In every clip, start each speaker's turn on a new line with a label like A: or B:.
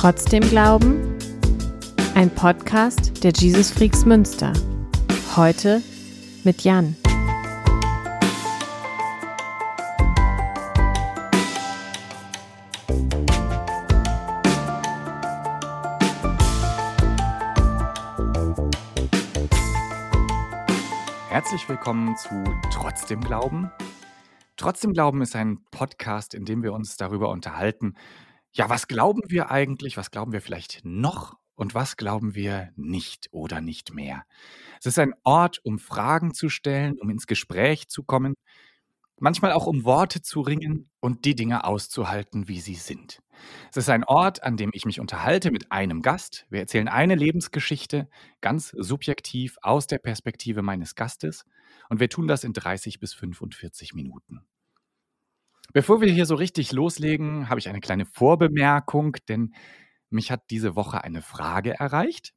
A: Trotzdem glauben? Ein Podcast der Jesus Freaks Münster. Heute mit Jan.
B: Herzlich willkommen zu Trotzdem Glauben. Trotzdem Glauben ist ein Podcast, in dem wir uns darüber unterhalten, ja, was glauben wir eigentlich, was glauben wir vielleicht noch und was glauben wir nicht oder nicht mehr. Es ist ein Ort, um Fragen zu stellen, um ins Gespräch zu kommen, manchmal auch um Worte zu ringen und die Dinge auszuhalten, wie sie sind. Es ist ein Ort, an dem ich mich unterhalte mit einem Gast. Wir erzählen eine Lebensgeschichte, ganz subjektiv aus der Perspektive meines Gastes. Und wir tun das in 30 bis 45 Minuten. Bevor wir hier so richtig loslegen, habe ich eine kleine Vorbemerkung, denn mich hat diese Woche eine Frage erreicht.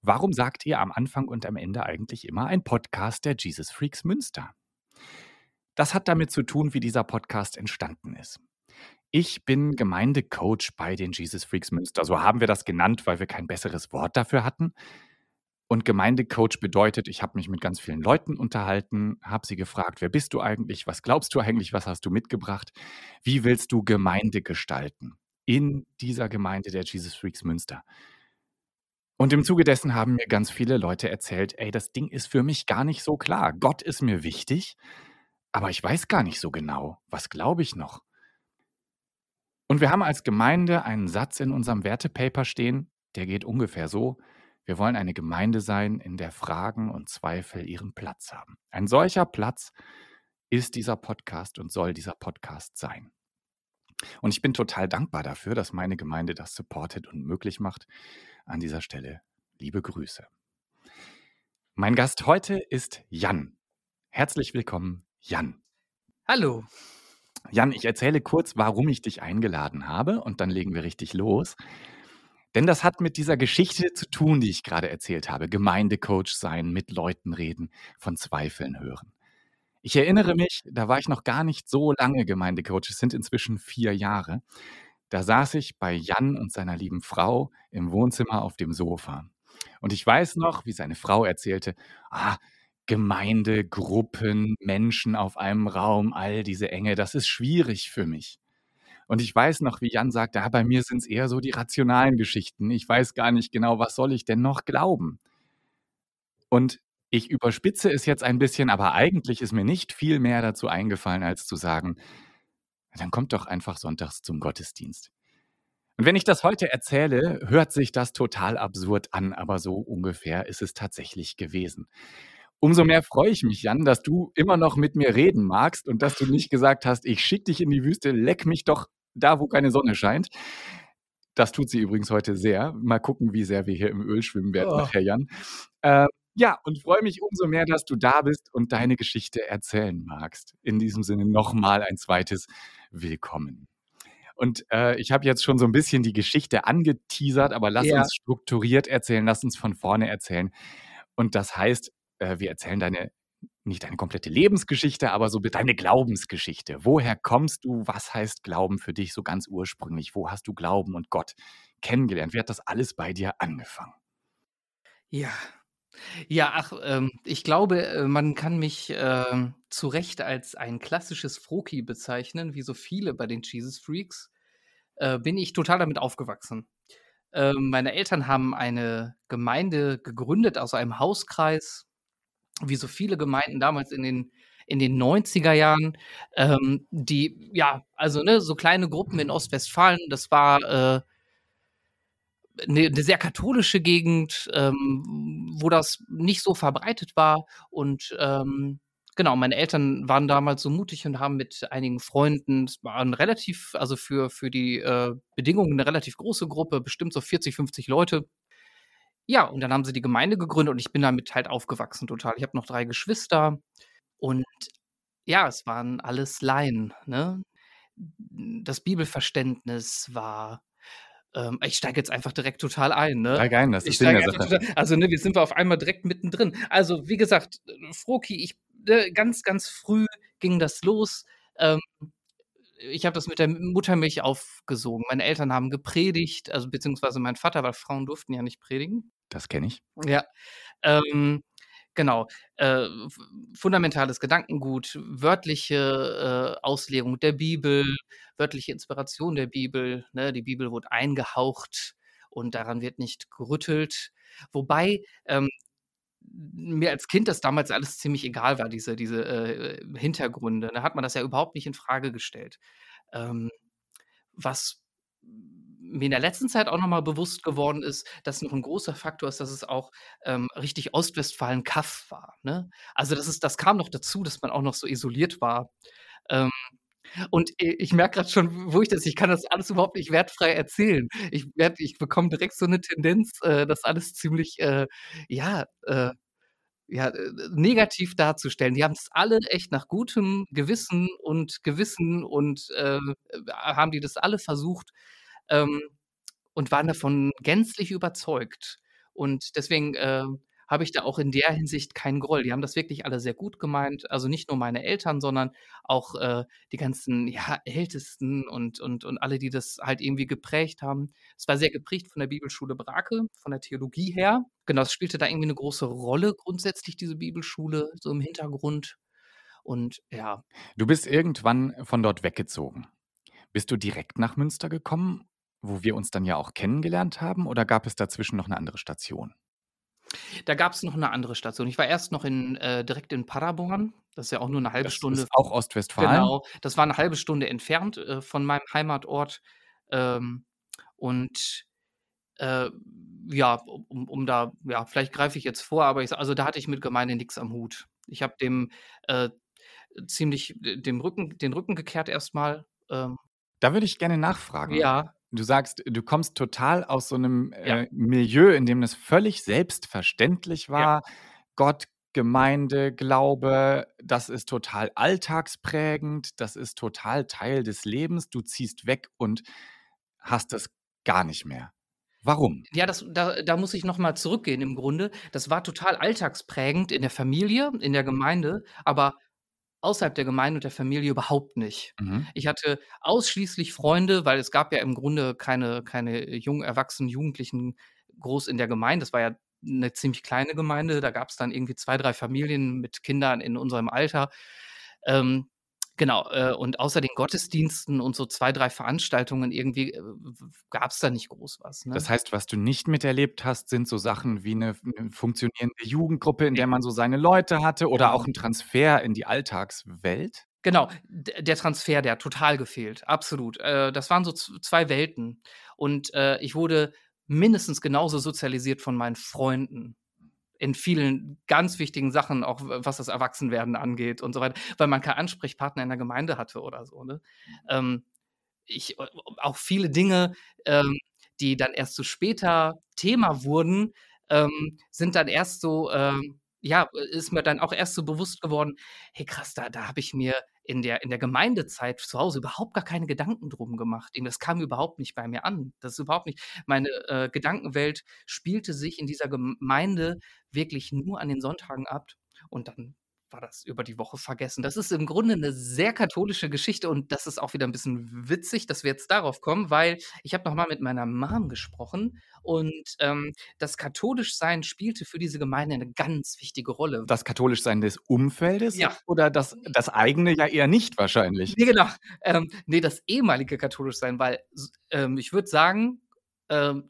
B: Warum sagt ihr am Anfang und am Ende eigentlich immer ein Podcast der Jesus Freaks Münster? Das hat damit zu tun, wie dieser Podcast entstanden ist. Ich bin Gemeindecoach bei den Jesus Freaks Münster. So haben wir das genannt, weil wir kein besseres Wort dafür hatten. Und Gemeindecoach bedeutet, ich habe mich mit ganz vielen Leuten unterhalten, habe sie gefragt, wer bist du eigentlich, was glaubst du eigentlich, was hast du mitgebracht, wie willst du Gemeinde gestalten in dieser Gemeinde der Jesus Freaks Münster. Und im Zuge dessen haben mir ganz viele Leute erzählt, ey, das Ding ist für mich gar nicht so klar. Gott ist mir wichtig, aber ich weiß gar nicht so genau, was glaube ich noch. Und wir haben als Gemeinde einen Satz in unserem Wertepaper stehen, der geht ungefähr so, wir wollen eine Gemeinde sein, in der Fragen und Zweifel ihren Platz haben. Ein solcher Platz ist dieser Podcast und soll dieser Podcast sein. Und ich bin total dankbar dafür, dass meine Gemeinde das supportet und möglich macht. An dieser Stelle liebe Grüße. Mein Gast heute ist Jan. Herzlich willkommen, Jan.
C: Hallo.
B: Jan, ich erzähle kurz, warum ich dich eingeladen habe und dann legen wir richtig los. Denn das hat mit dieser Geschichte zu tun, die ich gerade erzählt habe. Gemeindecoach sein, mit Leuten reden, von Zweifeln hören. Ich erinnere mich, da war ich noch gar nicht so lange Gemeindecoach, es sind inzwischen vier Jahre. Da saß ich bei Jan und seiner lieben Frau im Wohnzimmer auf dem Sofa. Und ich weiß noch, wie seine Frau erzählte, ah, Gemeinde, Gruppen, Menschen auf einem Raum, all diese Enge, das ist schwierig für mich. Und ich weiß noch, wie Jan sagte, ja, bei mir sind es eher so die rationalen Geschichten. Ich weiß gar nicht genau, was soll ich denn noch glauben? Und ich überspitze es jetzt ein bisschen, aber eigentlich ist mir nicht viel mehr dazu eingefallen, als zu sagen, dann kommt doch einfach sonntags zum Gottesdienst. Und wenn ich das heute erzähle, hört sich das total absurd an, aber so ungefähr ist es tatsächlich gewesen. Umso mehr freue ich mich, Jan, dass du immer noch mit mir reden magst und dass du nicht gesagt hast, ich schicke dich in die Wüste, leck mich doch da, wo keine Sonne scheint. Das tut sie übrigens heute sehr. Mal gucken, wie sehr wir hier im Öl schwimmen werden, oh. nachher, Jan. Äh, ja, und freue mich umso mehr, dass du da bist und deine Geschichte erzählen magst. In diesem Sinne nochmal ein zweites Willkommen. Und äh, ich habe jetzt schon so ein bisschen die Geschichte angeteasert, aber lass ja. uns strukturiert erzählen, lass uns von vorne erzählen. Und das heißt, äh, wir erzählen deine nicht deine komplette Lebensgeschichte, aber so deine Glaubensgeschichte. Woher kommst du? Was heißt Glauben für dich so ganz ursprünglich? Wo hast du Glauben und Gott kennengelernt? Wie hat das alles bei dir angefangen?
C: Ja. Ja, ach, ähm, ich glaube, äh, man kann mich äh, zu Recht als ein klassisches Froki bezeichnen, wie so viele bei den Jesus Freaks. Äh, bin ich total damit aufgewachsen. Äh, meine Eltern haben eine Gemeinde gegründet aus einem Hauskreis wie so viele Gemeinden damals in den in den 90er Jahren, ähm, die, ja, also ne, so kleine Gruppen in Ostwestfalen, das war äh, eine, eine sehr katholische Gegend, ähm, wo das nicht so verbreitet war. Und ähm, genau, meine Eltern waren damals so mutig und haben mit einigen Freunden, es waren relativ, also für, für die äh, Bedingungen eine relativ große Gruppe, bestimmt so 40, 50 Leute, ja, und dann haben sie die Gemeinde gegründet und ich bin damit halt aufgewachsen total. Ich habe noch drei Geschwister und ja, es waren alles Laien, ne? Das Bibelverständnis war ähm, ich steige jetzt einfach direkt total ein, ne?
B: Steig ein, das
C: ist
B: Sinn der Sache.
C: Total, also, ne, wir sind wir auf einmal direkt mittendrin. Also, wie gesagt, Froki, ich ne, ganz, ganz früh ging das los. Ähm, ich habe das mit der Muttermilch aufgesogen. Meine Eltern haben gepredigt, also beziehungsweise mein Vater, weil Frauen durften ja nicht predigen.
B: Das kenne ich.
C: Ja. Ähm, genau. Äh, fundamentales Gedankengut, wörtliche äh, Auslegung der Bibel, wörtliche Inspiration der Bibel. Ne? Die Bibel wurde eingehaucht und daran wird nicht gerüttelt. Wobei ähm, mir als Kind das damals alles ziemlich egal war, diese, diese äh, Hintergründe. Da hat man das ja überhaupt nicht in Frage gestellt. Ähm, was mir in der letzten Zeit auch nochmal bewusst geworden ist, dass noch ein großer Faktor ist, dass es auch ähm, richtig Ostwestfalen-Kaff war. Ne? Also das, ist, das kam noch dazu, dass man auch noch so isoliert war. Und ich merke gerade schon, wo ich das, ich kann das alles überhaupt nicht wertfrei erzählen. Ich, werd, ich bekomme direkt so eine Tendenz, äh, das alles ziemlich, äh, ja, äh, ja, äh, negativ darzustellen. Die haben es alle echt nach gutem Gewissen und Gewissen und äh, haben die das alle versucht ähm, und waren davon gänzlich überzeugt. Und deswegen äh, habe ich da auch in der Hinsicht keinen Groll. Die haben das wirklich alle sehr gut gemeint. Also nicht nur meine Eltern, sondern auch äh, die ganzen ja, Ältesten und, und, und alle, die das halt irgendwie geprägt haben. Es war sehr geprägt von der Bibelschule Brake, von der Theologie her. Genau, es spielte da irgendwie eine große Rolle grundsätzlich, diese Bibelschule, so im Hintergrund. Und ja.
B: Du bist irgendwann von dort weggezogen. Bist du direkt nach Münster gekommen, wo wir uns dann ja auch kennengelernt haben, oder gab es dazwischen noch eine andere Station?
C: Da gab es noch eine andere Station. Ich war erst noch in äh, direkt in Paderborn. Das ist ja auch nur eine halbe
B: Das
C: Stunde
B: ist auch Ostwestfalen?
C: Genau, das war eine halbe Stunde entfernt, äh, von meinem Heimatort. Ähm, und, äh, ja, um um da ja, vielleicht greife ich jetzt vor, aber ich also, da hatte ich mit Gemeinde nichts am Hut. Ich habe dem, äh, ziemlich dem Rücken den Rücken gekehrt erstmal. Ähm
B: Da würde ich gerne nachfragen.
C: Ja.
B: Du sagst, du kommst total aus so einem
C: Ja.
B: äh, Milieu, in dem es völlig selbstverständlich
C: Ja.
B: war. Gott, Gemeinde, Glaube, das ist total alltagsprägend, das ist total Teil des Lebens. Du ziehst weg und hast es gar nicht mehr. Warum?
C: Ja, das da da muss ich noch mal zurückgehen im Grunde. Das war total alltagsprägend in der Familie, in der Gemeinde, aber außerhalb der Gemeinde und der Familie überhaupt nicht.
B: Mhm.
C: Ich hatte ausschließlich Freunde, weil es gab ja im Grunde keine keine jungen Erwachsenen, Jugendlichen groß in der Gemeinde. Das war ja 'ne ziemlich kleine Gemeinde. Da gab's dann irgendwie 2, 3 Familien mit Kindern in unserem Alter. Ähm, genau, äh, und außer den Gottesdiensten und so 2, 3 Veranstaltungen irgendwie, äh, w gab's da nicht groß was, ne?
B: Das heißt, was du nicht miterlebt hast, sind so Sachen wie 'ne 'ne funktionierende Jugendgruppe, in der man so seine Leute hatte oder auch 'n Transfer in die Alltagswelt?
C: Genau, der Transfer, der hat total gefehlt, absolut. Äh, das waren so z 2 Welten. Und, äh, ich wurde mindestens genauso sozialisiert von meinen Freunden in vielen ganz wichtigen Sachen, auch was das Erwachsenwerden angeht und so weiter, weil man keinen Ansprechpartner in der Gemeinde hatte oder so, ne? Ähm, ich äh, auch viele Dinge, ähm, die dann erst so später Thema wurden, ähm, sind dann erst so, ähm ja, ist mir dann auch erst so bewusst geworden: „Hey krass, da da habe ich mir in der in der Gemeindezeit zu Hause überhaupt gar keine Gedanken drum gemacht.“ Eben, das kam überhaupt nicht bei mir an. Das ist überhaupt nicht meine, äh, Gedankenwelt spielte sich in dieser Gemeinde wirklich nur an den Sonntagen ab und dann war das über die Woche vergessen. Das ist im Grunde 'ne sehr katholische Geschichte und das ist auch wieder 'n bisschen witzig, dass wir jetzt darauf kommen, weil ich habe noch mal mit meiner Mom gesprochen und, ähm, das Katholischsein spielte für diese Gemeinde 'ne ganz wichtige Rolle.
B: Das Katholischsein des Umfeldes
C: Ja.
B: oder das das eigene ja eher nicht wahrscheinlich?
C: Ne, genau. Ähm, ne, das ehemalige Katholischsein, weil ähm, ich würde sagen, ähm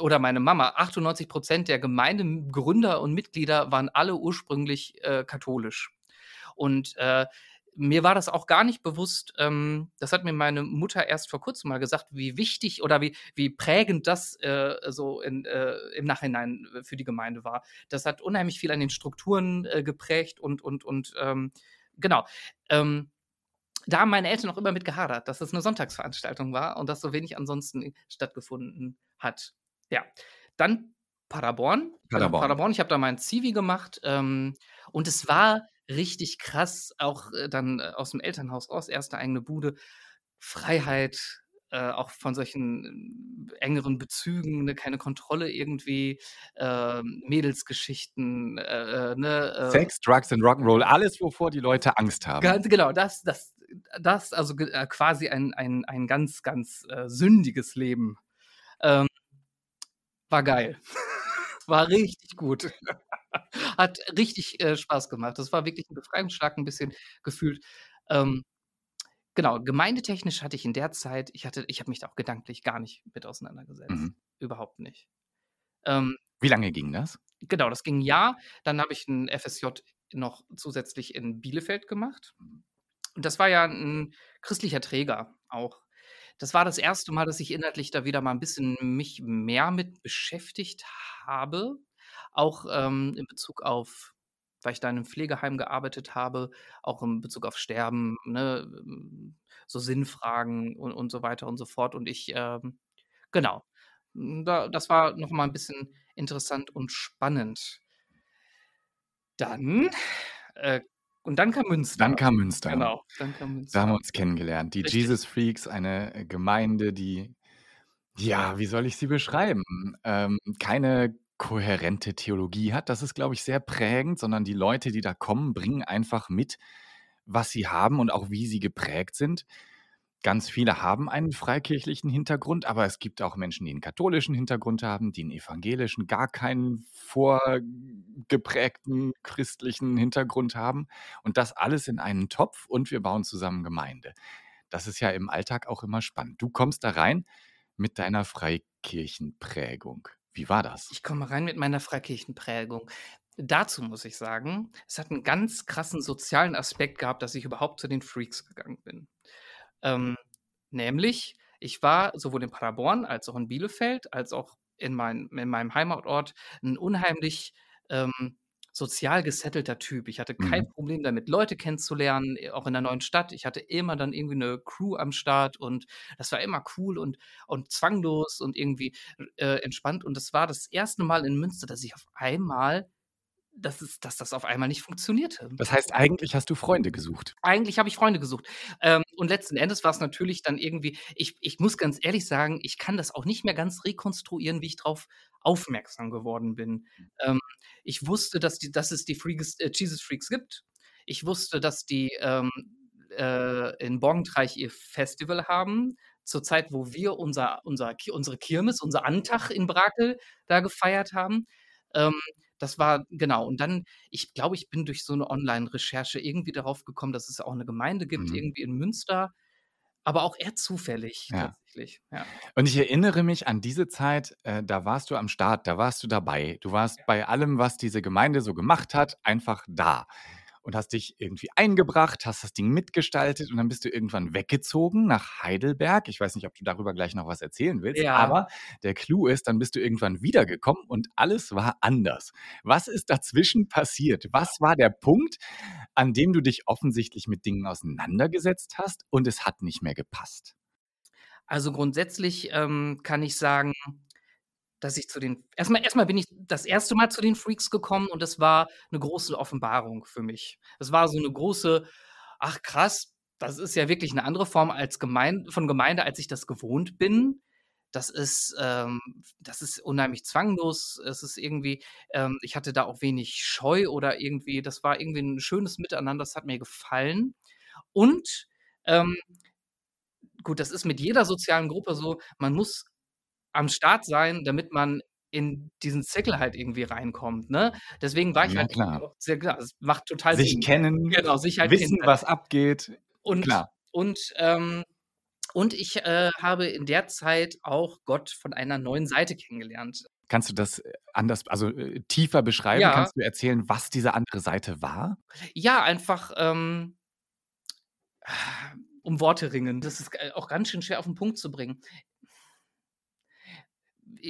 C: oder meine Mama, 98% der Gemeindegründer und Mitglieder waren alle ursprünglich, äh, katholisch. Und, äh, mir war das auch gar nicht bewusst ähm, das hat mir meine Mutter erst vor Kurzem mal gesagt, wie wichtig oder wie wie prägend das, äh, so in äh, im Nachhinein für die Gemeinde war. Das hat unheimlich viel an den Strukturen, äh, geprägt und und und, ähm, genau. Ähm, da haben meine Eltern auch immer mit gehadert, dass das 'ne Sonntagsveranstaltung war und dass so wenig ansonsten stattgefunden hat. Ja, dann Paderborn. Genau,
B: Paderborn.
C: Paderborn. Ich habe da meinen Zivi gemacht, ähm, und es war richtig krass, auch, äh, dann aus'm Elternhaus raus, erste eigene Bude, Freiheit, äh, auch von solchen engeren Bezügen, ne, keine Kontrolle irgendwie, ähm, Mädelsgeschichten, äh, äh, ne, äh
B: Sex, Drugs and Rock'n'Roll, alles, wovor die Leute Angst haben.
C: Ganz genau, das das das, also äh, quasi ein ein ein ganz, ganz, äh, sündiges Leben. Ähm, war geil. War richtig gut. Hat richtig, äh, Spaß gemacht. Das war wirklich 'n Befreiungsschlag 'n bisschen gefühlt. Ähm, genau, gemeindetechnisch hatte ich in der Zeit ich hatte ich habe mich da auch gedanklich gar nicht mit auseinandergesetzt.
B: Mhm.
C: Überhaupt nicht. Ähm
B: Wie lange ging das?
C: Genau, das ging 'n Jahr. Dann habe ich 'n FSJ noch zusätzlich in Bielefeld gemacht. Und das war ja 'n christlicher Träger auch. Das war das 1. Mal, dass ich inhaltlich da wieder mal 'n bisschen mich mehr mit beschäftigt habe, auch, ähm, in Bezug auf weil ich da in 'nem Pflegeheim gearbeitet habe, auch in Bezug auf Sterben, ne, ähm, so Sinnfragen und und so weiter und so fort. Und ich, ähm genau, hm, da das war noch mal 'n bisschen interessant und spannend. Dann, äh und dann kam Münster.
B: Dann kam Münster.
C: Genau, dann kam
B: Da haben wir
C: Münster.
B: uns kennengelernt. Die
C: Richtig.
B: Jesus Freaks, eine, äh, Gemeinde, die ja, wie soll ich sie beschreiben? Ähm, keine kohärente Theologie hat. Das ist, glaube ich, sehr prägend, sondern die Leute, die da kommen, bringen einfach mit, was sie haben und auch wie sie geprägt sind. Ganz viele haben einen freikirchlichen Hintergrund, aber es gibt auch Menschen, die 'n katholischen Hintergrund haben, die 'n evangelischen, gar keinen vorgeprägten christlichen Hintergrund haben und das alles in einen Topf und wir bauen zusammen Gemeinde. Das ist ja im Alltag auch immer spannend. Du kommst da rein mit deiner Freikirchenprägung. Wie war das?
C: Ich komme rein mit meiner Freikirchenprägung. Dazu muss ich sagen, es hat 'n ganz krassen sozialen Aspekt gehabt, dass ich überhaupt zu den Freaks gegangen bin. Ähm, nämlich, ich war sowohl in Paderborn als auch in Bielefeld, als auch in mein in meinem Heimatort 'n unheimlich, ähm, sozial gesettelter Typ. Ich hatte kein
B: Mhm.
C: Problem damit, Leute kennenzulernen, äh, auch in 'ner neuen Stadt. Ich hatte immer dann irgendwie 'ne Crew am Start und das war immer cool und und zwanglos und irgendwie, äh, entspannt. Und das war das 1. Mal in Münster, dass ich auf einmal dass es dass das auf einmal nicht funktionierte.
B: Das heißt, eigentlich hast du Freunde gesucht?
C: Eigentlich habe ich Freunde gesucht. Ähm, und letzten Endes war's natürlich dann irgendwie ich ich muss ganz ehrlich sagen, ich kann das auch nicht mehr ganz rekonstruieren, wie ich drauf aufmerksam geworden bin. Ähm, ich wusste, dass die dass es die Freeges äh, Jesus Freaks gibt. Ich wusste, dass die, ähm, äh, in Borgentreich ihr Festival haben, zur Zeit, wo wir unser unser unsere Kirmes, unser Antach in Brakel da gefeiert haben. Ähm, das war genau. Und dann ich glaube, ich bin durch so 'ne Online-Recherche irgendwie darauf gekommen, dass es auch 'ne Gemeinde gibt
B: Mhm.
C: irgendwie in Münster, aber auch eher zufällig
B: Ja.
C: tatsächlich, ja.
B: Und ich erinnere mich an diese Zeit, äh, da warst du am Start, da warst du dabei. Du warst
C: Ja.
B: bei allem, was diese Gemeinde so gemacht hat, einfach da und hast dich irgendwie eingebracht, hast das Ding mitgestaltet und dann bist du irgendwann weggezogen nach Heidelberg. Ich weiß nicht, ob du darüber gleich noch was erzählen willst,
C: Ja.
B: aber der Clou ist, dann bist du irgendwann wiedergekommen und alles war anders. Was ist dazwischen passiert? Was war der Punkt, an dem du dich offensichtlich mit Dingen auseinandergesetzt hast und es hat nicht mehr gepasst?
C: Also, grundsätzlich, ähm, kann ich sagen, dass ich zu den erst mal erst mal bin ich das 1. Mal zu den Freaks gekommen und das war 'ne große Offenbarung für mich. Es war so 'ne große: „Ach krass, das ist ja wirklich 'ne andere Form als Gemein von Gemeinde, als ich das gewohnt bin.“ Das ist, ähm das ist unheimlich zwanglos. Es ist irgendwie ähm, ich hatte da auch wenig Scheu oder irgendwie das war irgendwie 'n schönes Miteinander, das hat mir gefallen. Und, ähm gut, das ist mit jeder sozialen Gruppe so, man muss am Start sein, damit man in diesen Zirkel halt irgendwie reinkommt, ne? Deswegen war ich
B: Ja,
C: halt
B: klar.
C: auch sehr klar, es macht total
B: Sich
C: Sinn.
B: kennen,
C: Genau, sich halt
B: wissen,
C: kennenlernen.
B: was abgeht.
C: Und
B: Klar.
C: und, ähm und ich, äh, habe in der Zeit auch Gott von einer neuen Seite kennengelernt.
B: Kannst du das, äh, anders also, äh, tiefer beschreiben?
C: Ja.
B: Kannst du erzählen, was diese andere Seite war?
C: Ja, einfach, ähm um Worte ringen. Das ist, äh, auch ganz schön schwer auf 'n Punkt zu bringen.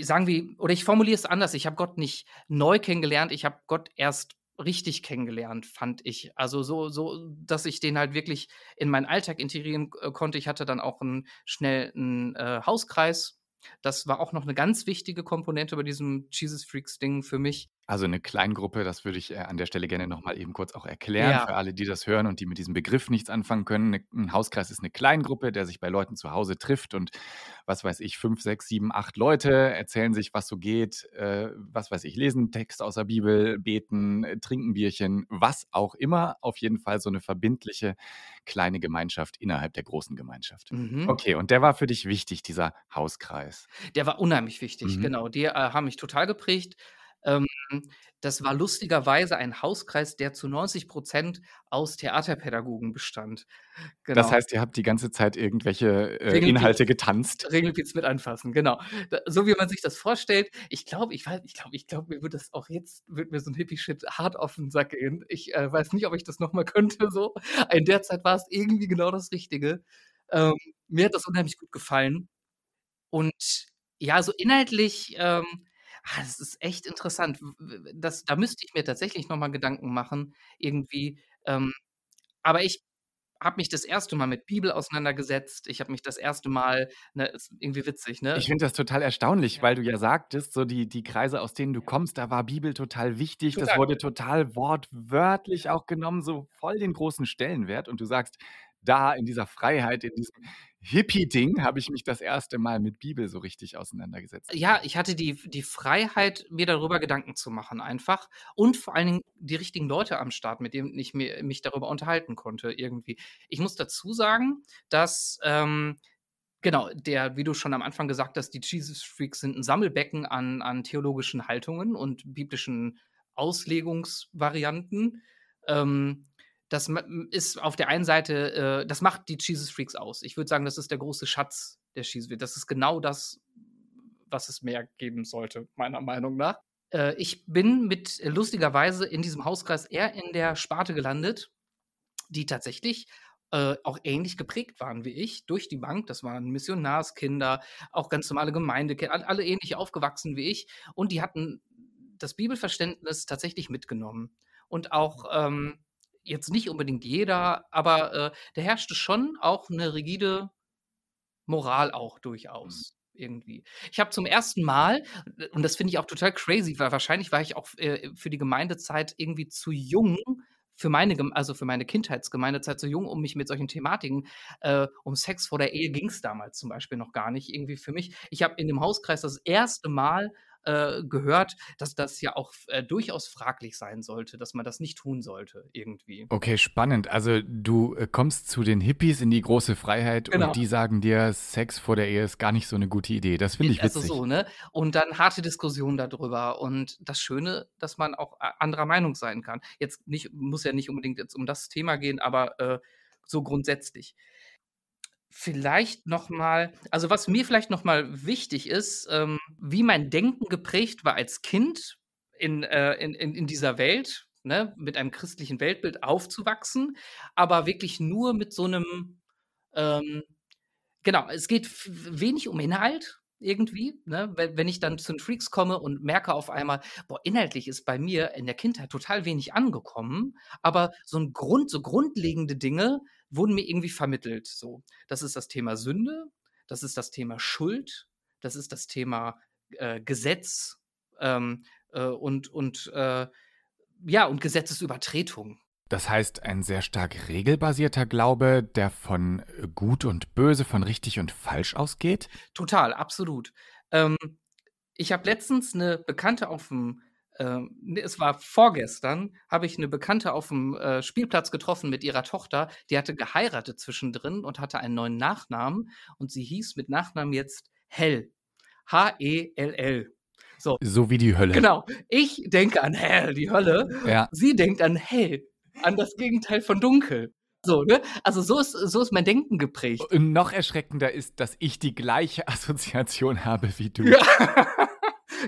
C: Sagen wir oder ich formuliere es anders. Ich habe Gott nicht neu kennengelernt, ich habe Gott erst richtig kennengelernt, fand ich. Also, so so, dass ich den halt wirklich in meinen Alltag integrieren, äh, konnte. Ich hatte dann auch 'n schnell 'n, äh, Hauskreis. Das war auch noch 'ne ganz wichtige Komponente bei diesem Jesus Freaks Ding für mich.
B: Also eine Kleingruppe, das würde ich, äh, an der Stelle gerne noch mal eben kurz auch erklären
C: Ja.
B: für alle, die das hören und die mit diesem Begriff nichts anfangen können. 'Ne 'n Hauskreis ist eine Kleingruppe, der sich bei Leuten zu Hause trifft und, was weiß ich, 5, 6, 7, 8 Leute erzählen sich, was so geht, äh, was weiß ich, lesen Text aus der Bibel, beten, äh, trinken Bierchen, was auch immer. Auf jeden Fall so eine verbindliche kleine Gemeinschaft innerhalb der großen Gemeinschaft.
C: Mhm.
B: Okay, und der war für dich wichtig, dieser Hauskreis?
C: Der war unheimlich wichtig,
B: Mhm.
C: genau. Die, äh, haben mich total geprägt. Ähm, das war lustigerweise ein Hauskreis, der zu 90% aus Theaterpädagogen bestand. Genau.
B: Das heißt, ihr habt die ganze Zeit irgendwelche, äh, Inhalte getanzt?
C: Ringelpiez mit anfassen, genau. Da so wie man sich das vorstellt. Ich glaube ich weiß ich glaube ich glaube, mir würde das auch jetzt würde mir so 'n Hippie-Shit hart auf 'n Sack gehen. Ich, äh, weiß nicht, ob ich das noch mal könnte so. In der Zeit war es irgendwie genau das Richtige. Ähm, mir hat das unheimlich gut gefallen. Und ja, so inhaltlich, ähm ah, das ist echt interessant. Das da müsste ich mir tatsächlich noch mal Gedanken machen irgendwie. Ähm, aber ich habe mich das erste Mal mit Bibel auseinandergesetzt. Ich habe mich das erste Mal ne, ist irgendwie witzig, ne?
B: Ich finde das total erstaunlich,
C: Ja.
B: weil du ja sagtest, so die die Kreise, aus denen du kommst, da war Bibel total wichtig. Das
C: Total.
B: wurde total wortwörtlich auch genommen, so voll den großen Stellenwert. Und du sagst, da in dieser Freiheit, in diesem Hippie-Ding habe ich mich das erste Mal mit Bibel so richtig auseinandergesetzt.
C: Ja, ich hatte die die Freiheit, mir darüber Gedanken zu machen einfach und vor allen Dingen die richtigen Leute am Start, mit denen ich mir mich darüber unterhalten konnte irgendwie. Ich muss dazu sagen, dass, ähm, genau, der wie du schon am Anfang gesagt hast, die Jesus Freaks sind 'n Sammelbecken an an theologischen Haltungen und biblischen Auslegungsvarianten. Ähm, das ist auf der einen Seite äh, das macht die Jesus Freaks aus. Ich würde sagen, das ist der große Schatz der Jesus Das ist genau das, was es mehr geben sollte, meiner Meinung nach. Äh, ich bin mit lustigerweise in diesem Hauskreis eher in der Sparte gelandet, die tatsächlich, äh, auch ähnlich geprägt waren wie ich durch die Bank. Das waren Missionarskinder, auch ganz normale Gemeindeki all alle ähnlich aufgewachsen wie ich. Und die hatten das Bibelverständnis tatsächlich mitgenommen. Und auch, ähm, jetzt nicht unbedingt jeder, aber, äh, da herrschte schon auch 'ne rigide Moral auch
B: Mhm.
C: durchaus irgendwie. Ich habe zum ersten Mal und das finde ich auch total crazy, weil wahrscheinlich war ich auch äh, für die Gemeindezeit irgendwie zu jung für meine also, für meine Kindheitsgemeindezeit zu jung, um mich mit solchen Thematiken äh, um Sex vor der Ehe ging's damals zum Beispiel noch gar nicht irgendwie für mich. Ich habe in dem Hauskreis das erste Mal, äh, gehört, dass das ja auch äh, durchaus fraglich sein sollte, dass man das nicht tun sollte irgendwie.
B: Okay, spannend. Also, du, äh, kommst zu den Hippies in die große Freiheit
C: Genau.
B: und die sagen dir, Sex vor der Ehe ist gar nicht so 'ne gute Idee. Das finde ich
C: Also,
B: witzig.
C: so, ne? Und dann harte Diskussionen da drüber und das Schöne, dass man auch anderer Meinung sein kann. Jetzt nicht muss ja nicht unbedingt jetzt um das Thema gehen, aber, äh, so grundsätzlich. Vielleicht noch mal also, was mir vielleicht noch mal wichtig ist, ähm, wie mein Denken geprägt war als Kind in äh, in in dieser Welt, ne, mit einem christlichen Weltbild aufzuwachsen, aber wirklich nur mit so 'nem ähm, genau, es geht wenig um Inhalt irgendwie, ne? Wenn ich dann zu den Freaks komme und merke auf einmal: „Boah, inhaltlich ist bei mir in der Kindheit total wenig angekommen“, aber so 'n Grund so grundlegende Dinge wurden mir irgendwie vermittelt so. Das ist das Thema Sünde, das ist das Thema Schuld, das ist das Thema, äh, Gesetz, ähm, äh, und und, äh, ja, und Gesetzesübertretung.
B: Das heißt, ein sehr stark regelbasierter Glaube, der von, Gut und Böse, von richtig und falsch ausgeht?
C: Total, absolut. Ähm, ich habe letztens 'ne Bekannte auf'm ähm, ne, es war vorgestern, habe ich 'ne Bekannte auf'm, äh, Spielplatz getroffen mit ihrer Tochter. Die hatte geheiratet zwischendrin und hatte einen neuen Nachnamen und sie hieß mit Nachnamen jetzt Hell. H-E-L-L. So.
B: So wie die Hölle.
C: Genau. Ich denke an Hell, die Hölle.
B: Ja.
C: Sie denkt an Hell, an das Gegenteil von dunkel. So, ne? Also, so ist so ist mein Denken geprägt.
B: Und noch erschreckender ist, dass ich die gleiche Assoziation habe wie du.
C: Ja.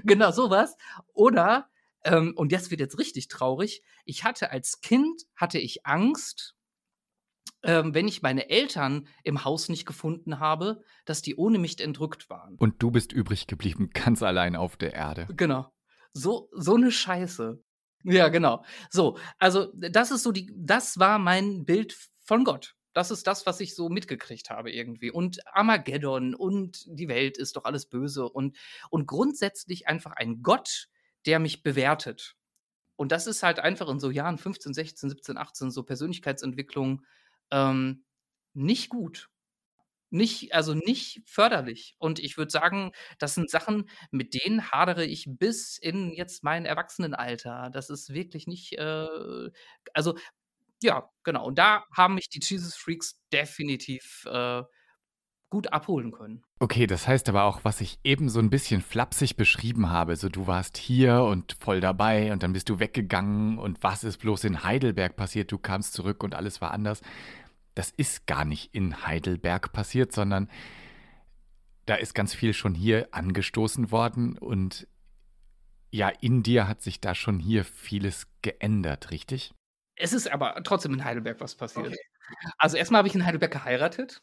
C: Genau so was. Oder, ähm, und das wird jetzt richtig traurig, ich hatte als Kind hatte ich Angst, ähm, wenn ich meine Eltern im Haus nicht gefunden habe, dass die ohne mich entrückt waren.
B: Und du bist übrig geblieben, ganz allein auf der Erde.
C: Genau. So so 'ne Scheiße. Ja, genau. So, also, das ist so die das war mein Bild von Gott. Das ist das, was ich so mitgekriegt habe irgendwie. Und Armageddon und die Welt ist doch alles böse und und grundsätzlich einfach ein Gott, der mich bewertet. Und das ist halt einfach in so Jahren 15, 16, 17, 18, so Persönlichkeitsentwicklung, ähm, nicht gut. Nicht also, nicht förderlich. Und ich würde sagen, das sind Sachen, mit denen hadere ich bis in jetzt mein Erwachsenenalter. Das ist wirklich nicht, äh also, ja, genau. Und da haben mich die Jesus Freaks definitiv, äh, gut abholen können.
B: Okay, das heißt aber auch, was ich eben so ein bisschen flapsig beschrieben habe, so du warst hier und voll dabei und dann bist du weggegangen und was ist bloß in Heidelberg passiert? Du kamst zurück und alles war anders. Das ist gar nicht in Heidelberg passiert, sondern da ist ganz viel schon hier angestoßen worden und ja, in dir hat sich da schon hier vieles geändert, richtig?
C: Es ist aber trotzdem in Heidelberg was passiert. Okay. Also, erstmal habe ich in Heidelberg geheiratet.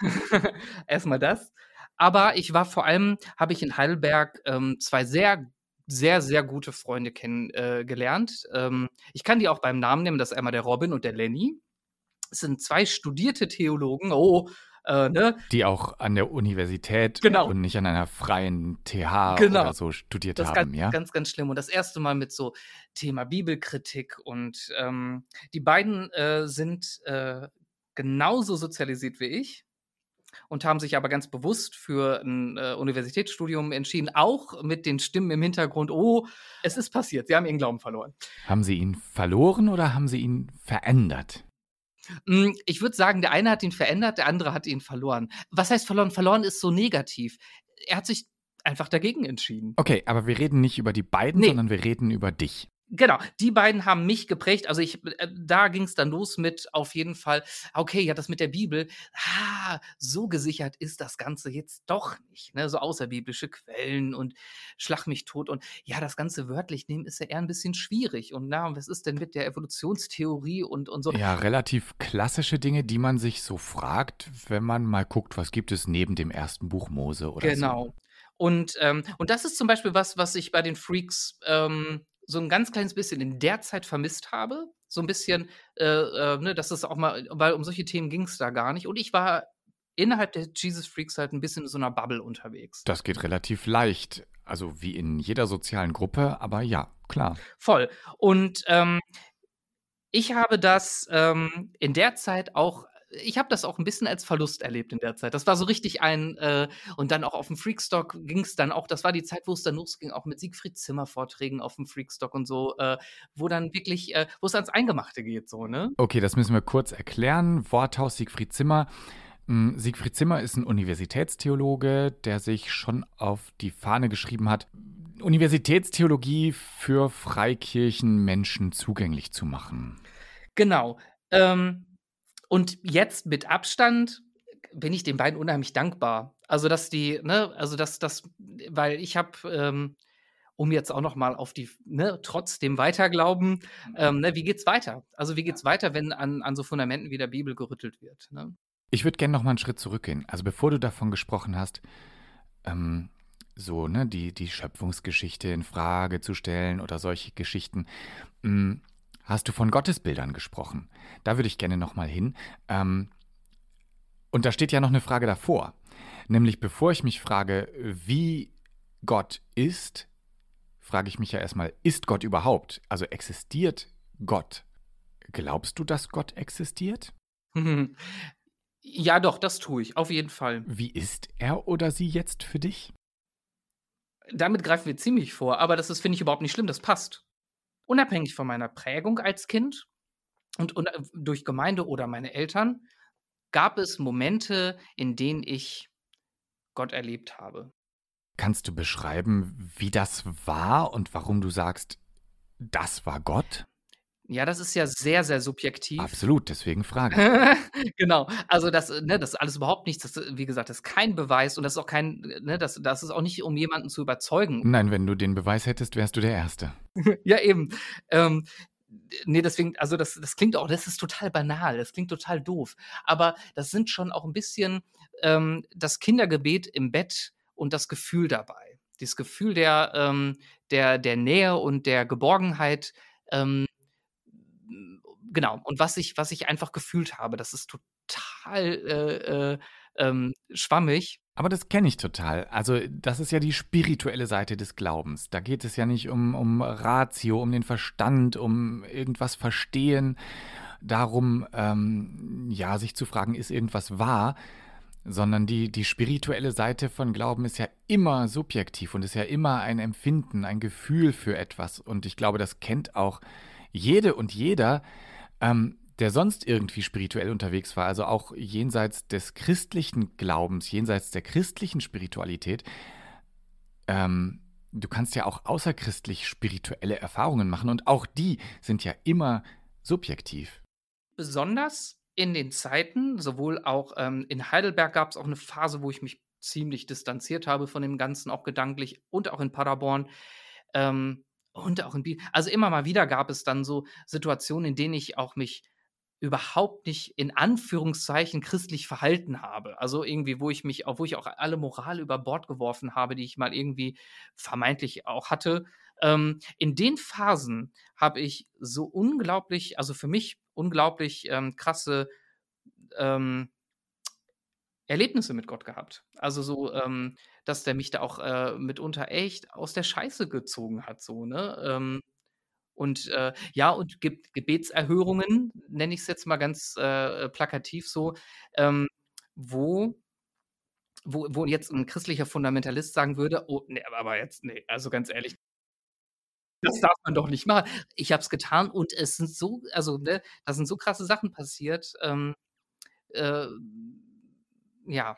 C: Erstmal das. Aber ich war vor allem habe ich in Heidelberg, ähm, 2 sehr, sehr, sehr gute Freunde kennengelernt. äh, Ähm, ich kann die auch beim Namen nennen, das ist einmal der Robin und der Lenny. Es sind zwei studierte Theologen. Oh, äh, ne?
B: Die auch an der Universität
C: Genau.
B: und nicht an einer freien TH
C: Genau.
B: oder so studiert
C: Das
B: haben,
C: ganz,
B: ja?
C: ganz, ganz schlimm. Und das erste Mal mit so Thema Bibelkritik. Und ähm, die beiden äh, sind äh, genauso sozialisiert wie ich und haben sich aber ganz bewusst für ein äh, Universitätsstudium entschieden, auch mit den Stimmen im Hintergrund, oh, es ist passiert, sie haben ihren Glauben verloren.
B: Haben sie ihn verloren oder haben sie ihn verändert?
C: Mm, Ich würde sagen, der eine hat ihn verändert, der andere hat ihn verloren. Was heißt verloren? Verloren ist so negativ. Er hat sich einfach dagegen entschieden.
B: Okay, aber wir reden nicht über die beiden,
C: Nee.
B: sondern wir reden über dich.
C: Genau, die beiden haben mich geprägt. Also ich, äh, da ging es dann los mit auf jeden Fall, okay, ja, das mit der Bibel, ah, so gesichert ist das Ganze jetzt doch nicht. Ne? So außerbiblische Quellen und Schlag mich tot und ja, das Ganze wörtlich nehmen ist ja eher ein bisschen schwierig. Und na, was ist denn mit der Evolutionstheorie und, und so?
B: Ja, relativ klassische Dinge, die man sich so fragt, wenn man mal guckt, was gibt es neben dem ersten Buch Mose oder so.
C: Genau. Und, ähm, und das ist zum Beispiel was, was ich bei den Freaks ähm, so ein ganz kleines bisschen in der Zeit vermisst habe. So ein bisschen, äh, äh, ne, dass es auch mal, weil um solche Themen ging es da gar nicht. Und ich war innerhalb der Jesus Freaks halt ein bisschen in so einer Bubble unterwegs.
B: Das geht relativ leicht. Also wie in jeder sozialen Gruppe, aber ja, klar.
C: Voll. Und ähm, ich habe das ähm, in der Zeit auch, ich habe das auch ein bisschen als Verlust erlebt in der Zeit. Das war so richtig ein, äh, und dann auch auf dem Freakstock ging es dann auch, das war die Zeit, wo es dann losging, auch mit Siegfried Zimmer Vorträgen auf dem Freakstock und so, äh, wo dann wirklich, äh, wo es ans Eingemachte geht, so, ne?
B: Okay, das müssen wir kurz erklären. Worthaus Siegfried Zimmer. Hm, Siegfried Zimmer ist ein Universitätstheologe, der sich schon auf die Fahne geschrieben hat, Universitätstheologie für Freikirchenmenschen zugänglich zu machen.
C: Genau. Ähm, und jetzt mit Abstand bin ich den beiden unheimlich dankbar. Also, dass die, ne, also dass das, weil ich habe, ähm, um jetzt auch noch mal auf die, ne, trotzdem Weiterglauben, ähm, ne, wie geht's weiter? Also, wie geht's weiter, wenn an, an so Fundamenten wie der Bibel gerüttelt wird? Ne?
B: Ich würde gerne noch mal einen Schritt zurückgehen. Also bevor du davon gesprochen hast, ähm, so ne, die, die Schöpfungsgeschichte in Frage zu stellen oder solche Geschichten, mh, hast du von Gottesbildern gesprochen. Da würde ich gerne noch mal hin. Ähm, und da steht ja noch eine Frage davor. Nämlich bevor ich mich frage, wie Gott ist, frage ich mich ja erstmal, ist Gott überhaupt? Also existiert Gott? Glaubst du, dass Gott existiert?
C: Ja, doch, das tue ich, auf jeden Fall.
B: Wie ist er oder sie jetzt für dich?
C: Damit greifen wir ziemlich vor, aber das ist, finde ich, überhaupt nicht schlimm, das passt. Unabhängig von meiner Prägung als Kind und, durch Gemeinde oder meine Eltern gab es Momente, in denen ich Gott erlebt habe.
B: Kannst du beschreiben, wie das war und warum du sagst, das war Gott?
C: Ja, das ist ja sehr, sehr subjektiv.
B: Absolut, deswegen frage ich.
C: genau. Also das, ne, das ist alles überhaupt nichts. Das, wie gesagt, das ist kein Beweis und das ist auch kein, ne, das, das ist auch nicht, um jemanden zu überzeugen.
B: Nein, wenn du den Beweis hättest, wärst du der Erste.
C: ja, eben. Ähm, nee, deswegen, also das, das klingt auch, das ist total banal, das klingt total doof. Aber das sind schon auch ein bisschen ähm, das Kindergebet im Bett und das Gefühl dabei. Dieses Gefühl der, ähm, der, der Nähe und der Geborgenheit. Ähm, genau. Und was ich, was ich einfach gefühlt habe, das ist total äh, äh, ähm, schwammig.
B: Aber das kenne ich total. Also das ist ja die spirituelle Seite des Glaubens. Da geht es ja nicht um, um Ratio, um den Verstand, um irgendwas verstehen, darum, ähm, ja, sich zu fragen, ist irgendwas wahr, sondern die, die spirituelle Seite von Glauben ist ja immer subjektiv und ist ja immer ein Empfinden, ein Gefühl für etwas. Und ich glaube, das kennt auch jede und jeder. Ähm, der sonst irgendwie spirituell unterwegs war, also auch jenseits des christlichen Glaubens, jenseits der christlichen Spiritualität, ähm, du kannst ja auch außerchristlich spirituelle Erfahrungen machen und auch die sind ja immer subjektiv.
C: Besonders in den Zeiten, sowohl auch ähm, in Heidelberg gab es auch eine Phase, wo ich mich ziemlich distanziert habe von dem Ganzen, auch gedanklich und auch in Paderborn. Ähm, und auch in Biel. Also immer mal wieder gab es dann so Situationen, in denen ich auch mich überhaupt nicht in Anführungszeichen christlich verhalten habe. Also irgendwie, wo ich mich, wo ich auch alle Moral über Bord geworfen habe, die ich mal irgendwie vermeintlich auch hatte. Ähm, in den Phasen habe ich so unglaublich, also für mich unglaublich ähm, krasse ähm, Erlebnisse mit Gott gehabt. Also so, ähm, dass der mich da auch äh, mitunter echt aus der Scheiße gezogen hat, so, ne? Ähm, und äh, ja, und Ge Gebetserhörungen, nenne ich es jetzt mal ganz äh, plakativ so, ähm, wo, wo, wo jetzt ein christlicher Fundamentalist sagen würde, oh, nee, aber jetzt, nee, also ganz ehrlich, das darf man doch nicht machen. Ich habe es getan und es sind so, also, ne, da sind so krasse Sachen passiert. Ähm, äh, ja,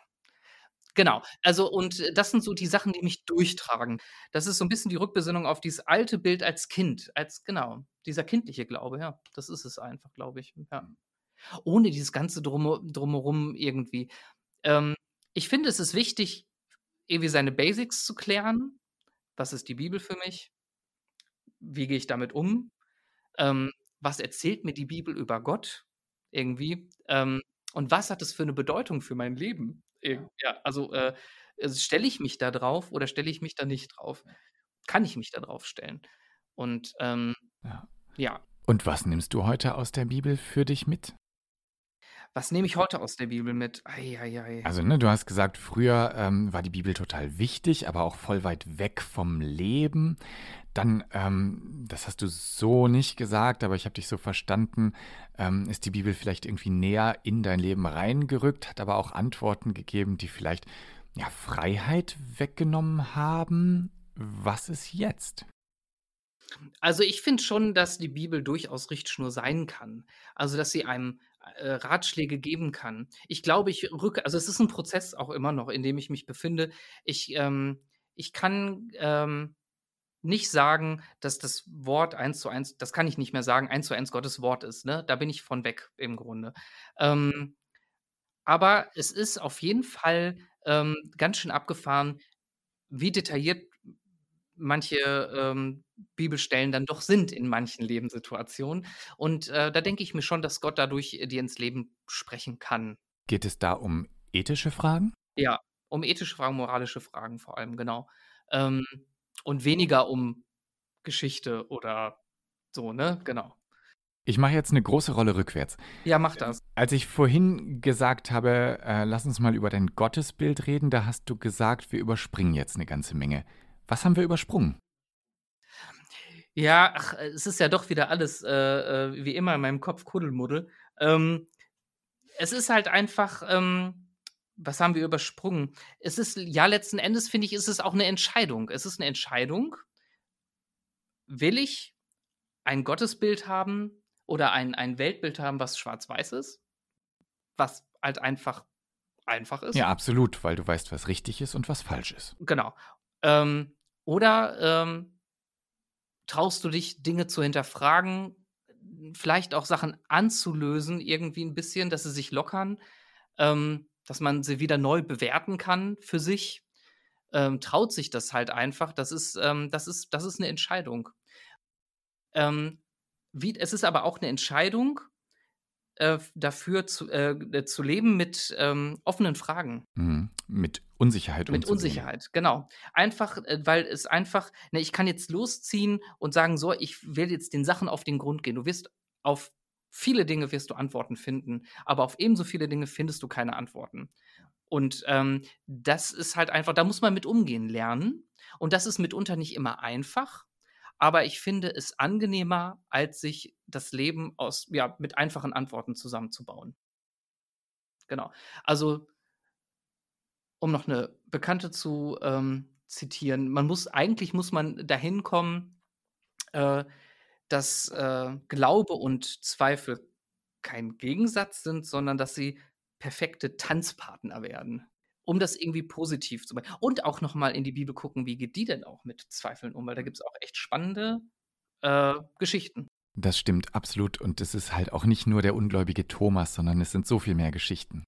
C: Genau. Also, und äh, das sind so die Sachen, die mich durchtragen. Das ist so ein bisschen die Rückbesinnung auf dieses alte Bild als Kind, als genau, dieser kindliche Glaube, ja. Das ist es einfach, glaube ich, ja. Ohne dieses ganze Drum Drumherum irgendwie. Ähm, ich finde, es ist wichtig, irgendwie seine Basics zu klären. Was ist die Bibel für mich? Wie gehe ich damit um? Ähm, was erzählt mir die Bibel über Gott irgendwie? Ähm, und was hat es für eine Bedeutung für mein Leben? ja, also, äh, also stelle ich mich da drauf oder stelle ich mich da nicht drauf? Kann ich mich da drauf stellen? Und ähm, ja. ja.
B: Und was nimmst du heute aus der Bibel für dich mit?
C: Was nehme ich heute aus der Bibel mit? Ei, ei,
B: ei. Also, ne, du hast gesagt, früher ähm, war die Bibel total wichtig, aber auch voll weit weg vom Leben. Dann, ähm, das hast du so nicht gesagt, aber ich habe dich so verstanden, ähm, ist die Bibel vielleicht irgendwie näher in dein Leben reingerückt, hat aber auch Antworten gegeben, die vielleicht ja, Freiheit weggenommen haben. Was ist jetzt?
C: Also ich finde schon, dass die Bibel durchaus Richtschnur sein kann. Also dass sie einem äh, Ratschläge geben kann. Ich glaube, ich rücke, also es ist ein Prozess auch immer noch, in dem ich mich befinde. Ich, ähm, ich kann ähm, nicht sagen, dass das Wort eins zu eins, das kann ich nicht mehr sagen, eins zu eins Gottes Wort ist. Ne? Da bin ich von weg im Grunde. Ähm, aber es ist auf jeden Fall ähm, ganz schön abgefahren, wie detailliert manche ähm, Bibelstellen dann doch sind in manchen Lebenssituationen. Und äh, da denke ich mir schon, dass Gott dadurch dir ins Leben sprechen kann.
B: Geht es da um ethische Fragen?
C: Ja, um ethische Fragen, moralische Fragen vor allem, genau. Ähm, und weniger um Geschichte oder so, ne? Genau.
B: Ich mache jetzt eine große Rolle rückwärts.
C: Ja, mach das.
B: Als ich vorhin gesagt habe, äh, lass uns mal über dein Gottesbild reden, da hast du gesagt, wir überspringen jetzt eine ganze Menge. Was haben wir übersprungen?
C: Ja, ach, es ist ja doch wieder alles äh, äh, wie immer in meinem Kopf Kuddelmuddel. Ähm, es ist halt einfach, ähm, was haben wir übersprungen? Es ist, ja, letzten Endes finde ich, ist es auch eine Entscheidung. Es ist eine Entscheidung. Will ich ein Gottesbild haben oder ein, ein Weltbild haben, was schwarz-weiß ist? Was halt einfach einfach ist?
B: Ja, absolut, weil du weißt, was richtig ist und was falsch ist.
C: Genau. Ähm, oder ähm, traust du dich, Dinge zu hinterfragen, vielleicht auch Sachen anzulösen, irgendwie ein bisschen, dass sie sich lockern, ähm, dass man sie wieder neu bewerten kann für sich? Ähm, traut sich das halt einfach. Das ist, ähm, das ist, das ist eine Entscheidung. Ähm, wie, es ist aber auch eine Entscheidung, äh, dafür zu, äh, zu leben mit ähm, offenen Fragen.
B: Mhm. Mit Unsicherheit.
C: Mit Unsicherheit, genau. Einfach, äh, weil es einfach, ne, ich kann jetzt losziehen und sagen, so, ich will jetzt den Sachen auf den Grund gehen. Du wirst auf viele Dinge wirst du Antworten finden, aber auf ebenso viele Dinge findest du keine Antworten. Und ähm, das ist halt einfach, da muss man mit umgehen lernen. Und das ist mitunter nicht immer einfach, aber ich finde es angenehmer, als sich das Leben aus, ja, mit einfachen Antworten zusammenzubauen. Genau. Also, um noch eine Bekannte zu ähm, zitieren, man muss, eigentlich muss man dahin kommen, äh, dass äh, Glaube und Zweifel kein Gegensatz sind, sondern dass sie perfekte Tanzpartner werden, um das irgendwie positiv zu machen. Und auch noch mal in die Bibel gucken, wie geht die denn auch mit Zweifeln um? Weil da gibt es auch echt spannende äh, Geschichten.
B: Das stimmt absolut. Und es ist halt auch nicht nur der ungläubige Thomas, sondern es sind so viel mehr Geschichten.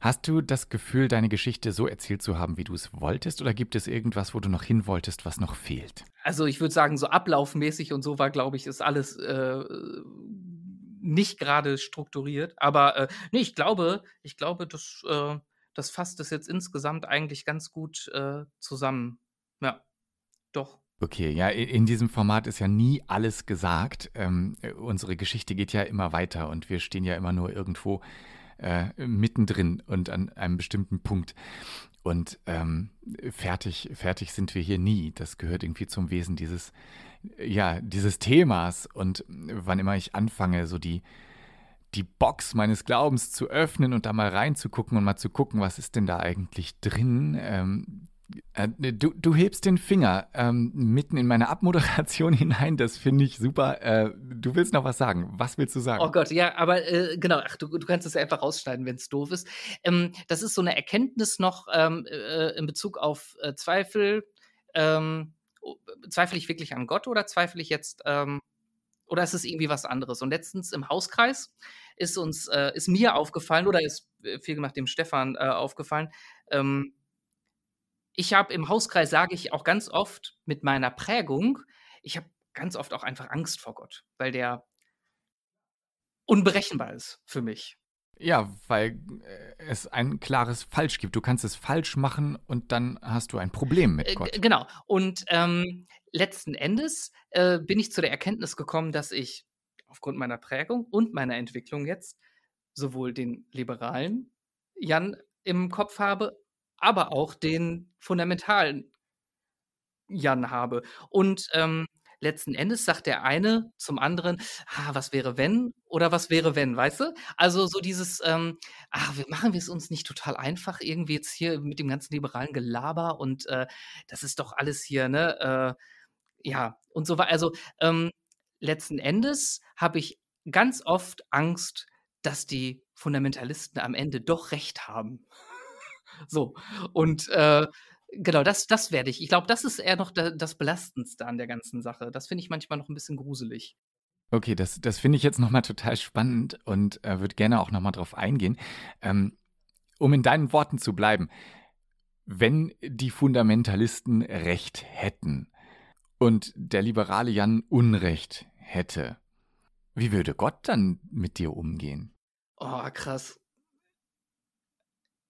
B: Hast du das Gefühl, deine Geschichte so erzählt zu haben, wie du es wolltest? Oder gibt es irgendwas, wo du noch hin wolltest, was noch fehlt?
C: Also ich würde sagen, so ablaufmäßig und so war, glaube ich, ist alles äh, nicht gerade strukturiert. Aber äh, nee, ich glaube, ich glaube, das, äh, das fasst es jetzt insgesamt eigentlich ganz gut äh, zusammen. Ja, doch.
B: Okay, ja, in diesem Format ist ja nie alles gesagt. Ähm, unsere Geschichte geht ja immer weiter und wir stehen ja immer nur irgendwo äh, mittendrin und an einem bestimmten Punkt. Und ähm, fertig, fertig sind wir hier nie. Das gehört irgendwie zum Wesen dieses, ja, dieses Themas. Und wann immer ich anfange, so die, die Box meines Glaubens zu öffnen und da mal reinzugucken und mal zu gucken, was ist denn da eigentlich drin, ähm, äh, du, du hebst den Finger ähm, mitten in meine Abmoderation hinein. Das finde ich super. Äh, du willst noch was sagen. Was willst du sagen?
C: Oh Gott, ja, aber äh, genau, ach, du, du kannst es einfach rausschneiden, wenn es doof ist. Ähm, das ist so eine Erkenntnis noch ähm, äh, in Bezug auf äh, Zweifel. Ähm, zweifle ich wirklich an Gott oder zweifle ich jetzt ähm, oder ist es irgendwie was anderes? Und letztens im Hauskreis ist uns, äh, ist mir aufgefallen oder ist viel gemacht dem Stefan aufgefallen, ähm, ich habe im Hauskreis, sage ich auch ganz oft mit meiner Prägung, ich habe ganz oft auch einfach Angst vor Gott, weil der unberechenbar ist für mich.
B: Ja, weil äh, es ein klares Falsch gibt. Du kannst es falsch machen und dann hast du ein Problem mit äh, Gott.
C: Genau. Und ähm, letzten Endes äh, bin ich zu der Erkenntnis gekommen, dass ich aufgrund meiner Prägung und meiner Entwicklung jetzt sowohl den liberalen Jan im Kopf habe, aber auch den fundamentalen Jan habe. Und ähm, letzten Endes sagt der eine zum anderen, ah, was wäre wenn oder was wäre wenn, weißt du? Also so dieses, ähm, ach, machen wir es uns nicht total einfach irgendwie jetzt hier mit dem ganzen liberalen Gelaber und äh, das ist doch alles hier, ne? Äh, ja, und so weiter. Also ähm, letzten Endes habe ich ganz oft Angst, dass die Fundamentalisten am Ende doch recht haben. So. Und äh, genau, das, das werde ich. Ich glaube, das ist eher noch da, das Belastendste an der ganzen Sache. Das finde ich manchmal noch ein bisschen gruselig.
B: Okay, das, das finde ich jetzt nochmal total spannend und äh, würde gerne auch nochmal drauf eingehen. Ähm, um in deinen Worten zu bleiben, wenn die Fundamentalisten Recht hätten und der liberale Jan Unrecht hätte, wie würde Gott dann mit dir umgehen?
C: Oh, krass.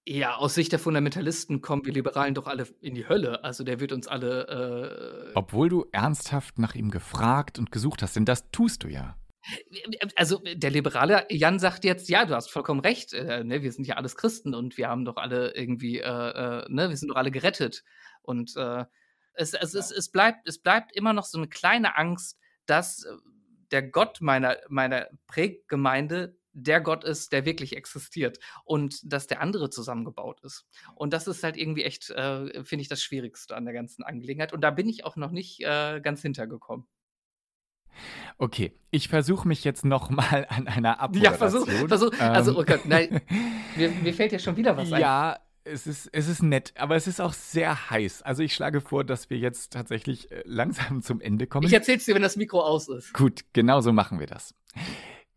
C: Ja, aus Sicht der Fundamentalisten kommen wir Liberalen doch alle in die Hölle. Also der wird uns alle.
B: Äh Obwohl du ernsthaft nach ihm gefragt und gesucht hast, denn das tust du ja.
C: Also der liberale Jan sagt jetzt, ja, du hast vollkommen recht, äh, ne, wir sind ja alles Christen und wir haben doch alle irgendwie, äh, äh ne, wir sind doch alle gerettet. Und äh, es, es, es, es, bleibt, es bleibt immer noch so eine kleine Angst, dass der Gott meiner, meiner Präggemeinde der Gott ist, der wirklich existiert und dass der andere zusammengebaut ist. Und das ist halt irgendwie echt, äh, finde ich, das Schwierigste an der ganzen Angelegenheit. Und da bin ich auch noch nicht äh, ganz hintergekommen.
B: Okay, ich versuche mich jetzt noch mal an einer Abmoderation. Ja, versuch,
C: versuch ähm, also oh Gott, nein, mir, mir, fällt ja schon wieder was ein.
B: Ja, es ist, es ist nett, aber es ist auch sehr heiß. Also ich schlage vor, dass wir jetzt tatsächlich äh, langsam zum Ende kommen.
C: Ich erzähl's dir, wenn das Mikro aus ist.
B: Gut, genau so machen wir das.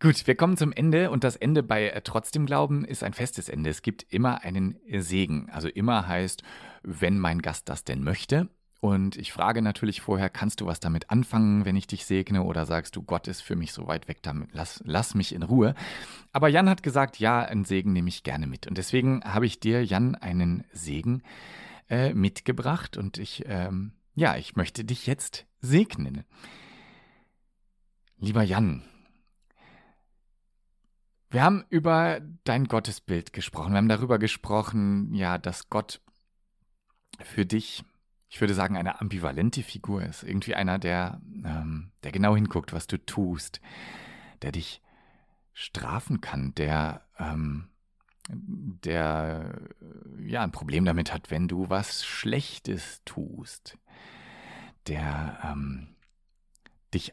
B: Gut, wir kommen zum Ende und das Ende bei äh, Trotzdem Glauben ist ein festes Ende. Es gibt immer einen Segen. Also immer heißt, wenn mein Gast das denn möchte. Und ich frage natürlich vorher, kannst du was damit anfangen, wenn ich dich segne? Oder sagst du, Gott ist für mich so weit weg, damit lass, lass mich in Ruhe. Aber Jan hat gesagt, ja, einen Segen nehme ich gerne mit. Und deswegen habe ich dir, Jan, einen Segen äh, mitgebracht. Und ich, ähm, ja, ich möchte dich jetzt segnen. Lieber Jan, Wir haben über dein Gottesbild gesprochen. Wir haben darüber gesprochen, ja, dass Gott für dich, ich würde sagen, eine ambivalente Figur ist. Irgendwie einer, der, ähm, der genau hinguckt, was du tust, der dich strafen kann, der, ähm, der ja ein Problem damit hat, wenn du was Schlechtes tust, der ähm, dich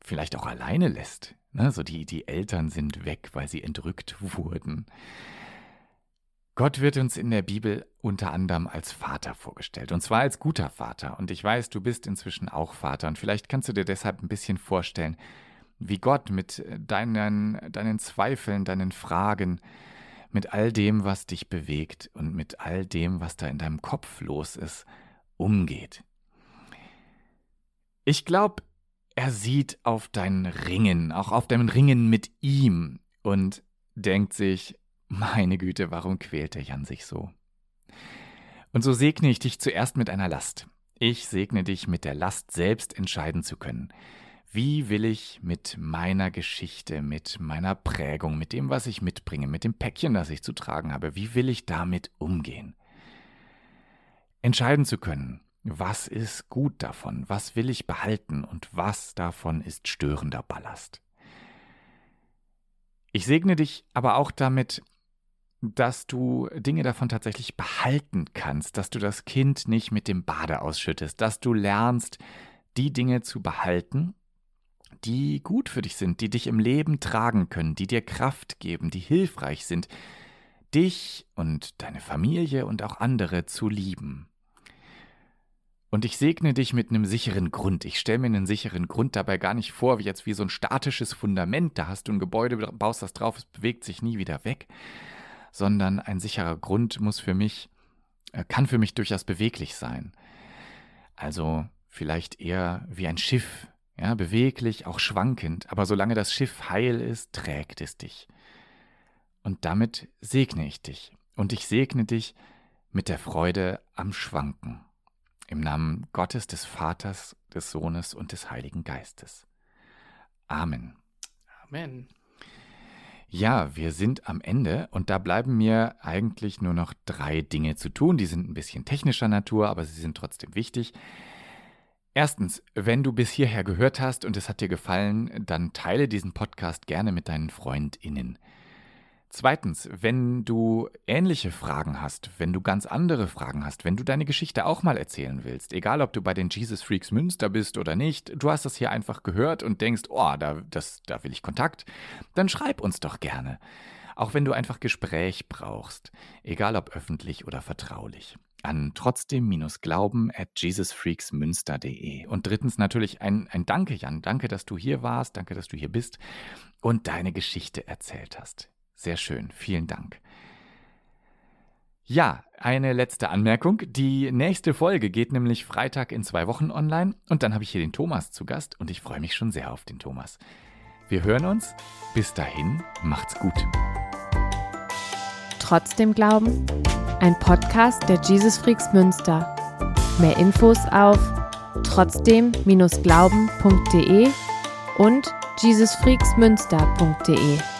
B: vielleicht auch alleine lässt, Ne, so die, die Eltern sind weg, weil sie entrückt wurden. Gott wird uns in der Bibel unter anderem als Vater vorgestellt, und zwar als guter Vater. Und ich weiß, du bist inzwischen auch Vater, und vielleicht kannst du dir deshalb ein bisschen vorstellen, wie Gott mit deinen, deinen Zweifeln, deinen Fragen, mit all dem, was dich bewegt und mit all dem, was da in deinem Kopf los ist, umgeht. Ich glaube, er sieht auf dein Ringen, auch auf dein Ringen mit ihm und denkt sich, meine Güte, warum quält der Jan sich so? Und so segne ich dich zuerst mit einer Last. Ich segne dich mit der Last, selbst entscheiden zu können. Wie will ich mit meiner Geschichte, mit meiner Prägung, mit dem, was ich mitbringe, mit dem Päckchen, das ich zu tragen habe, wie will ich damit umgehen? Entscheiden zu können, was ist gut davon? Was will ich behalten und was davon ist störender Ballast? Ich segne dich aber auch damit, dass du Dinge davon tatsächlich behalten kannst, dass du das Kind nicht mit dem Bade ausschüttest, dass du lernst, die Dinge zu behalten, die gut für dich sind, die dich im Leben tragen können, die dir Kraft geben, die hilfreich sind, dich und deine Familie und auch andere zu lieben. Und ich segne dich mit einem sicheren Grund. Ich stelle mir einen sicheren Grund dabei gar nicht vor, wie jetzt wie so ein statisches Fundament. Da hast du ein Gebäude, baust das drauf, es bewegt sich nie wieder weg. Sondern ein sicherer Grund muss für mich, äh, kann für mich durchaus beweglich sein. Also vielleicht eher wie ein Schiff, ja, beweglich, auch schwankend. Aber solange das Schiff heil ist, trägt es dich. Und damit segne ich dich. Und ich segne dich mit der Freude am Schwanken. Im Namen Gottes, des Vaters, des Sohnes und des Heiligen Geistes. Amen.
C: Amen.
B: Ja, wir sind am Ende und da bleiben mir eigentlich nur noch drei Dinge zu tun. Die sind ein bisschen technischer Natur, aber sie sind trotzdem wichtig. Erstens, wenn du bis hierher gehört hast und es hat dir gefallen, dann teile diesen Podcast gerne mit deinen Freundinnen. Zweitens, wenn du ähnliche Fragen hast, wenn du ganz andere Fragen hast, wenn du deine Geschichte auch mal erzählen willst, egal ob du bei den Jesus Freaks Münster bist oder nicht, du hast das hier einfach gehört und denkst, oh, da, das, da will ich Kontakt, dann schreib uns doch gerne. Auch wenn du einfach Gespräch brauchst, egal ob öffentlich oder vertraulich an trotzdem-glauben at jesusfreaksmünster.de. Und drittens natürlich ein, ein Danke, Jan. Danke, dass du hier warst. Danke, dass du hier bist und deine Geschichte erzählt hast. Sehr schön, vielen Dank. Ja, eine letzte Anmerkung. Die nächste Folge geht nämlich Freitag in zwei Wochen online und dann habe ich hier den Thomas zu Gast und ich freue mich schon sehr auf den Thomas. Wir hören uns. Bis dahin, macht's gut.
A: Trotzdem Glauben? Ein Podcast der Jesus Freaks Münster. Mehr Infos auf trotzdem-glauben.de und jesusfreaksmünster.de.